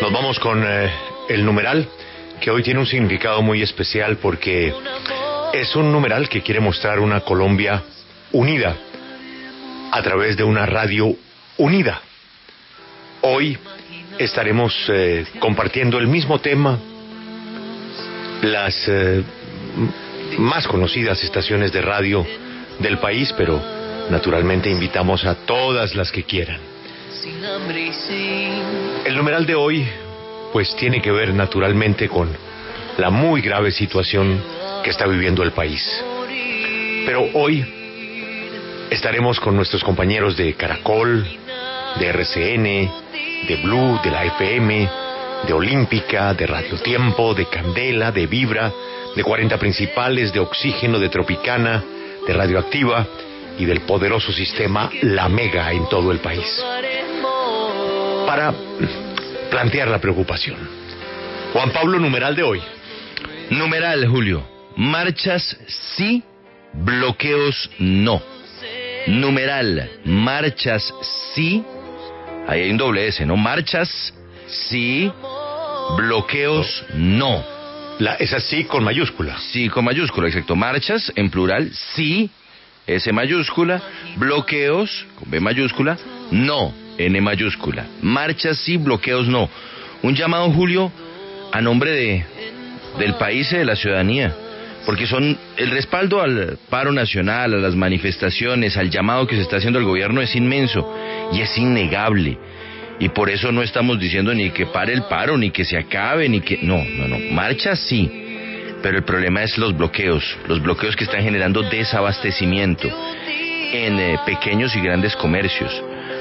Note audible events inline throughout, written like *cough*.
Nos vamos con eh, el numeral, que hoy tiene un significado muy especial porque es un numeral que quiere mostrar una Colombia unida a través de una radio unida. Hoy estaremos eh, compartiendo el mismo tema, las eh, más conocidas estaciones de radio del país, pero naturalmente invitamos a todas las que quieran. El numeral de hoy pues tiene que ver naturalmente con la muy grave situación que está viviendo el país. Pero hoy estaremos con nuestros compañeros de Caracol, de RCN, de Blue, de la FM, de Olímpica, de Radio Tiempo, de Candela, de Vibra, de 40 Principales, de Oxígeno, de Tropicana, de Radioactiva y del poderoso sistema La Mega en todo el país. Para plantear la preocupación. Juan Pablo, numeral de hoy. Numeral, Julio. Marchas sí, bloqueos no. Numeral, marchas sí. Ahí hay un doble S, ¿no? Marchas sí, bloqueos no. La, es así con mayúscula. Sí, con mayúscula, exacto. Marchas en plural, sí, S mayúscula. Bloqueos, con B mayúscula, no, N mayúscula. Marchas sí, bloqueos no. Un llamado, Julio, a nombre de, del país y de la ciudadanía. Porque son el respaldo al paro nacional, a las manifestaciones, al llamado que se está haciendo el gobierno es inmenso y es innegable. Y por eso no estamos diciendo ni que pare el paro, ni que se acabe, ni que... No, no, no. Marcha sí. Pero el problema es los bloqueos. Los bloqueos que están generando desabastecimiento en eh, pequeños y grandes comercios.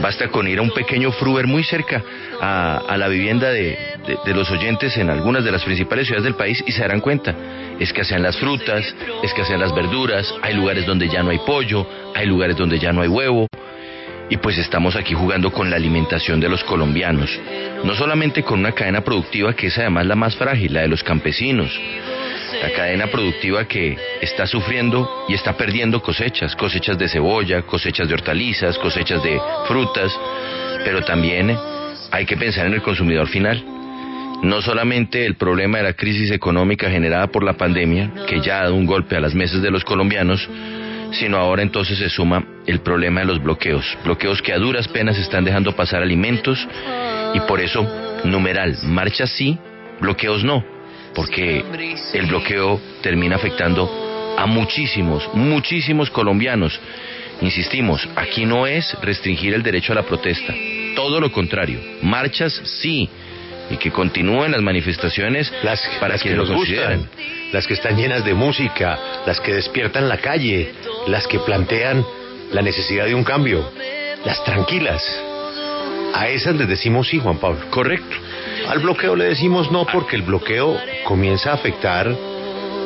Basta con ir a un pequeño fruver muy cerca a, la vivienda de, de, de, los oyentes en algunas de las principales ciudades del país y se darán cuenta. Escasean las frutas, escasean las verduras, hay lugares donde ya no hay pollo, hay lugares donde ya no hay huevo. Y pues estamos aquí jugando con la alimentación de los colombianos, no solamente con una cadena productiva que es además la más frágil, la de los campesinos, la cadena productiva que está sufriendo y está perdiendo cosechas, cosechas de cebolla, cosechas de hortalizas, cosechas de frutas, pero también hay que pensar en el consumidor final. No solamente el problema de la crisis económica generada por la pandemia, que ya ha dado un golpe a las mesas de los colombianos, sino ahora entonces se suma el problema de los bloqueos, bloqueos que a duras penas están dejando pasar alimentos y por eso, numeral, marcha sí, bloqueos no, porque el bloqueo termina afectando a muchísimos, muchísimos colombianos. Insistimos, aquí no es restringir el derecho a la protesta, todo lo contrario, marchas sí, y que continúen las manifestaciones las, para las que, que lo nos consideren. gustan, las que están llenas de música, las que despiertan la calle, las que plantean la necesidad de un cambio, las tranquilas. A esas les decimos sí, Juan Pablo. Correcto. Al bloqueo le decimos no porque el bloqueo comienza a afectar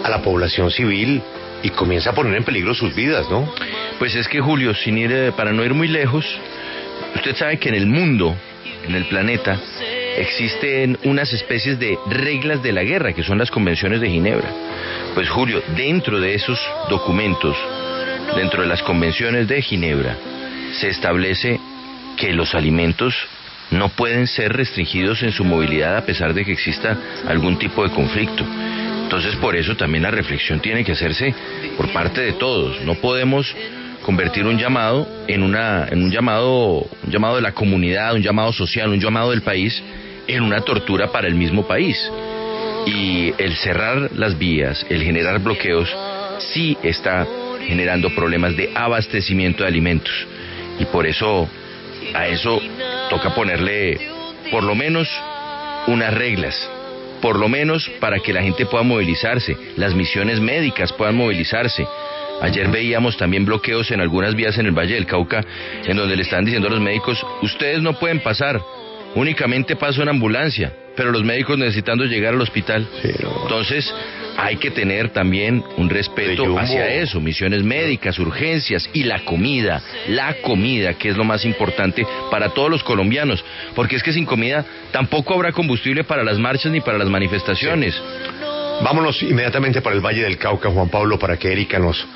a la población civil y comienza a poner en peligro sus vidas, ¿no? Pues es que Julio, sin ir eh, para no ir muy lejos, usted sabe que en el mundo, en el planeta, existen unas especies de reglas de la guerra, que son las convenciones de Ginebra. Pues Julio, dentro de esos documentos, dentro de las convenciones de Ginebra, se establece que los alimentos no pueden ser restringidos en su movilidad a pesar de que exista algún tipo de conflicto. Entonces por eso también la reflexión tiene que hacerse por parte de todos. No podemos convertir un llamado en una en un llamado un llamado de la comunidad, un llamado social, un llamado del país en una tortura para el mismo país. Y el cerrar las vías, el generar bloqueos, sí está generando problemas de abastecimiento de alimentos. Y por eso a eso toca ponerle por lo menos unas reglas, por lo menos para que la gente pueda movilizarse, las misiones médicas puedan movilizarse. Ayer veíamos también bloqueos en algunas vías en el Valle del Cauca, en donde le están diciendo a los médicos, ustedes no pueden pasar, únicamente pasa una ambulancia, pero los médicos necesitando llegar al hospital. Entonces, hay que tener también un respeto hacia eso, misiones médicas, urgencias y la comida, la comida, que es lo más importante para todos los colombianos, porque es que sin comida tampoco habrá combustible para las marchas ni para las manifestaciones. Sí. Vámonos inmediatamente para el Valle del Cauca, Juan Pablo, para que Erika nos,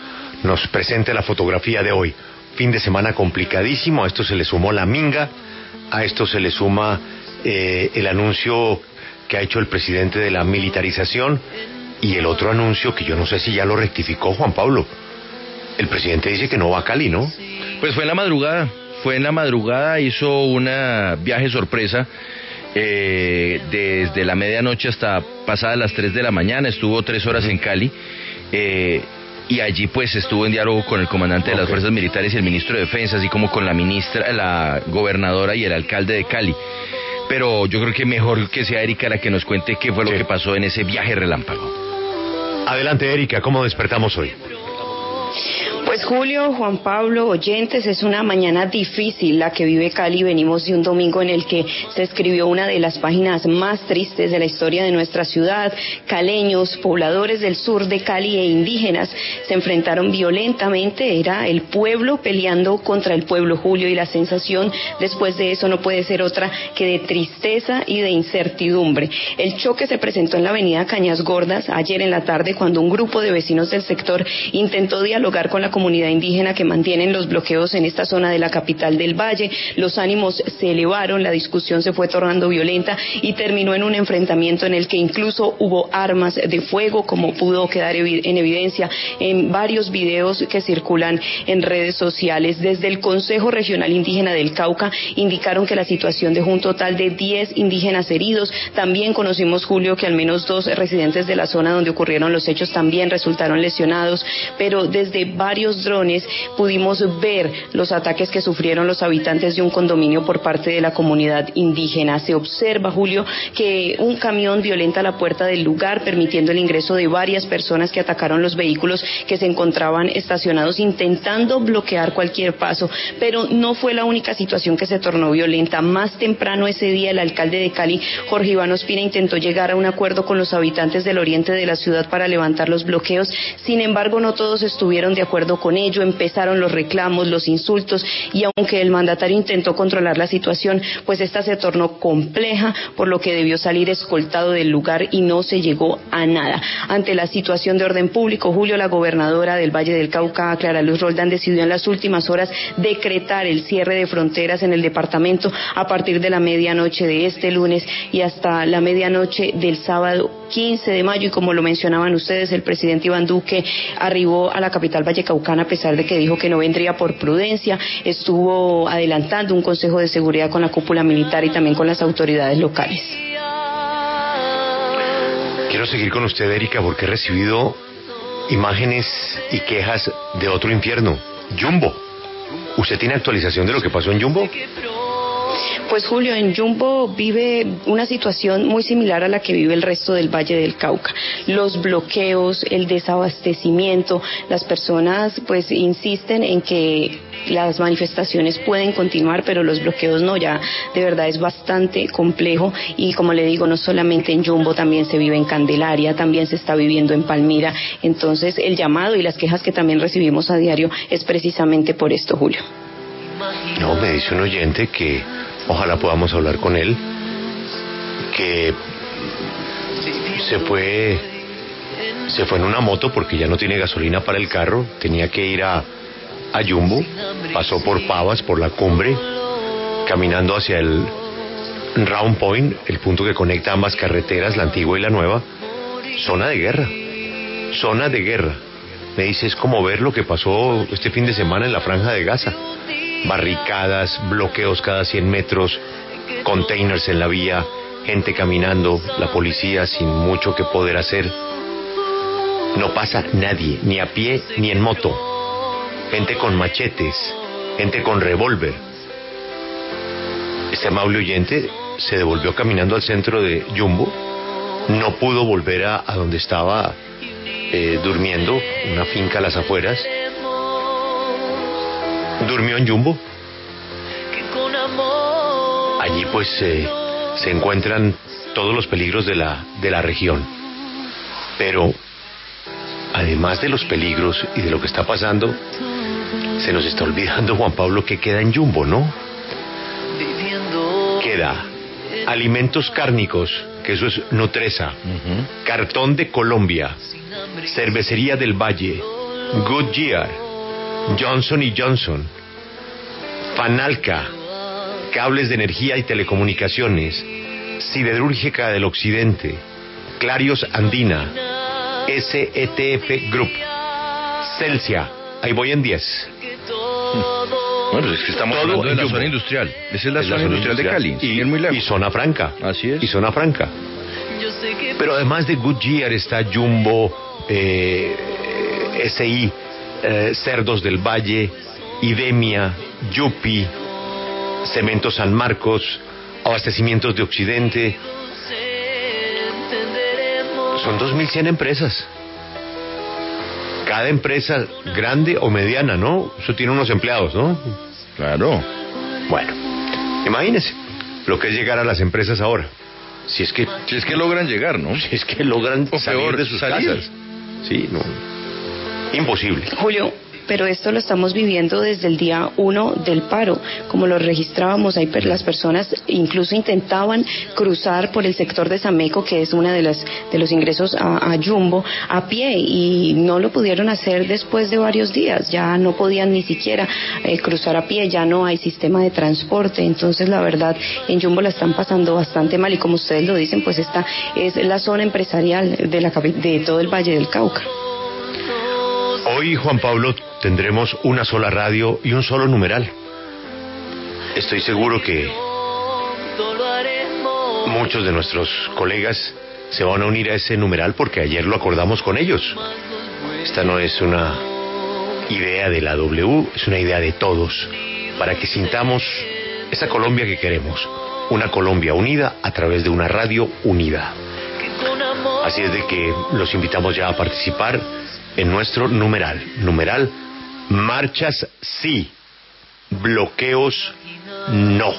nos presente la fotografía de hoy. Fin de semana complicadísimo, a esto se le sumó la minga, a esto se le suma eh, el anuncio que ha hecho el presidente de la militarización y el otro anuncio que yo no sé si ya lo rectificó Juan Pablo. El presidente dice que no va a Cali, ¿no? Pues fue en la madrugada, fue en la madrugada, hizo un viaje sorpresa. Eh, desde la medianoche hasta pasadas las 3 de la mañana, estuvo tres horas en Cali. Eh, y allí pues estuvo en diálogo con el comandante de las fuerzas militares y el ministro de defensa, así como con la ministra, la gobernadora y el alcalde de Cali. Pero yo creo que mejor que sea Erika la que nos cuente qué fue lo que pasó en ese viaje relámpago. Adelante Erika, ¿cómo despertamos hoy? Pues Julio, Juan Pablo, oyentes, es una mañana difícil la que vive Cali. Venimos de un domingo en el que se escribió una de las páginas más tristes de la historia de nuestra ciudad. Caleños, pobladores del sur de Cali e indígenas se enfrentaron violentamente. Era el pueblo peleando contra el pueblo, Julio, y la sensación después de eso no puede ser otra que de tristeza y de incertidumbre. El choque se presentó en la avenida Cañas Gordas ayer en la tarde cuando un grupo de vecinos del sector intentó dialogar con la comunidad indígena que mantienen los bloqueos en esta zona de la capital del Valle. Los ánimos se elevaron, la discusión se fue tornando violenta y terminó en un enfrentamiento en el que incluso hubo armas de fuego, como pudo quedar en evidencia en varios videos que circulan en redes sociales. Desde el Consejo Regional Indígena del Cauca indicaron que la situación dejó un total de 10 indígenas heridos. También conocimos, Julio, que al menos dos residentes de la zona donde ocurrieron los hechos también resultaron lesionados, pero desde varios drones pudimos ver los ataques que sufrieron los habitantes de un condominio por parte de la comunidad indígena. Se observa, Julio, que un camión violenta la puerta del lugar, permitiendo el ingreso de varias personas que atacaron los vehículos que se encontraban estacionados, intentando bloquear cualquier paso. Pero no fue la única situación que se tornó violenta. Más temprano ese día, el alcalde de Cali, Jorge Iván Ospina, intentó llegar a un acuerdo con los habitantes del oriente de la ciudad para levantar los bloqueos. Sin embargo, no todos estuvieron de acuerdo con ello, empezaron los reclamos, los insultos y aunque el mandatario intentó controlar la situación, pues esta se tornó compleja, por lo que debió salir escoltado del lugar y no se llegó a nada. Ante la situación de orden público, Julio, la gobernadora del Valle del Cauca, Clara Luz Roldán, decidió en las últimas horas decretar el cierre de fronteras en el departamento a partir de la medianoche de este lunes y hasta la medianoche del sábado 15 de mayo y como lo mencionaban ustedes, el presidente Iván Duque arribó a la capital vallecaucana a pesar de que dijo que no vendría por prudencia, estuvo adelantando un consejo de seguridad con la cúpula militar y también con las autoridades locales. Quiero seguir con usted, Erika, porque he recibido imágenes y quejas de otro infierno, Jumbo. ¿Usted tiene actualización de lo que pasó en Jumbo? Pues Julio, en Jumbo vive una situación muy similar a la que vive el resto del Valle del Cauca. Los bloqueos, el desabastecimiento, las personas pues insisten en que las manifestaciones pueden continuar, pero los bloqueos no, ya de verdad es bastante complejo y como le digo, no solamente en Jumbo, también se vive en Candelaria, también se está viviendo en Palmira. Entonces el llamado y las quejas que también recibimos a diario es precisamente por esto, Julio. No, me dice un oyente que ojalá podamos hablar con él, que se fue, se fue en una moto porque ya no tiene gasolina para el carro, tenía que ir a, a Jumbo, pasó por Pavas, por la cumbre, caminando hacia el Round Point, el punto que conecta ambas carreteras, la antigua y la nueva, zona de guerra, zona de guerra. Me dice, es como ver lo que pasó este fin de semana en la franja de Gaza barricadas, bloqueos cada 100 metros, containers en la vía, gente caminando, la policía sin mucho que poder hacer. No pasa nadie, ni a pie ni en moto. Gente con machetes, gente con revólver. Este amable oyente se devolvió caminando al centro de Jumbo, no pudo volver a, donde estaba eh, durmiendo, una finca a las afueras, durmió en Jumbo. Allí pues se encuentran todos los peligros de la, de la región. Pero además de los peligros y de lo que está pasando, se nos está olvidando, Juan Pablo, que queda en Jumbo, ¿no? Queda alimentos cárnicos, que eso es Nutresa, cartón de Colombia, cervecería del Valle, Goodyear, Johnson y Johnson, Fanalca, Cables de Energía y Telecomunicaciones, Siderúrgica del Occidente, Clarios Andina, SETF Group, Celsia, ahí voy en 10. *laughs* Bueno, es que estamos Todo hablando de la Jumbo. zona industrial. Esa es la Es zona industrial de Cali. Y, sin ir muy lejos. y zona franca. Así es. Y zona franca. Pero además de Goodyear está Jumbo, eh, SI, eh, Cerdos del Valle, Idemia, Yupi, Cemento San Marcos, Abastecimientos de Occidente. Son 2.100 empresas. Cada empresa grande o mediana, ¿no? Eso tiene unos empleados, ¿no? Claro. Bueno, imagínense lo que es llegar a las empresas ahora. Si es que, Si es que logran llegar, ¿no? si es que logran O salir peor, de sus salir. casas. Sí, no. Imposible. Julio, pero esto lo estamos viviendo desde el día uno del paro. Como lo registrábamos, ahí las personas incluso intentaban cruzar por el sector de Sameco, que es una de las de los ingresos a, Jumbo, a pie y no lo pudieron hacer después de varios días. Ya no podían ni siquiera eh, cruzar a pie, ya no hay sistema de transporte. Entonces, la verdad, en Jumbo la están pasando bastante mal y como ustedes lo dicen, pues esta es la zona empresarial de la de todo el Valle del Cauca. Hoy, Juan Pablo, tendremos una sola radio y un solo numeral. Estoy seguro que muchos de nuestros colegas se van a unir a ese numeral porque ayer lo acordamos con ellos. Esta no es una idea de la W, es una idea de todos, para que sintamos esa Colombia que queremos, una Colombia unida a través de una radio unida. Así es de que los invitamos ya a participar en nuestro numeral. Numeral, marchas sí, bloqueos no.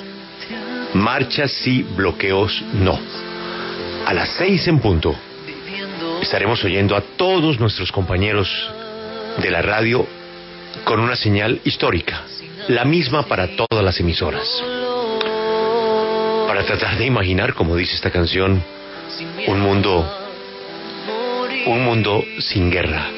Marchas sí, bloqueos no. A las seis en punto estaremos oyendo a todos nuestros compañeros de la radio con una señal histórica, la misma para todas las emisoras. Para tratar de imaginar, como dice esta canción, un mundo un mundo sin guerra,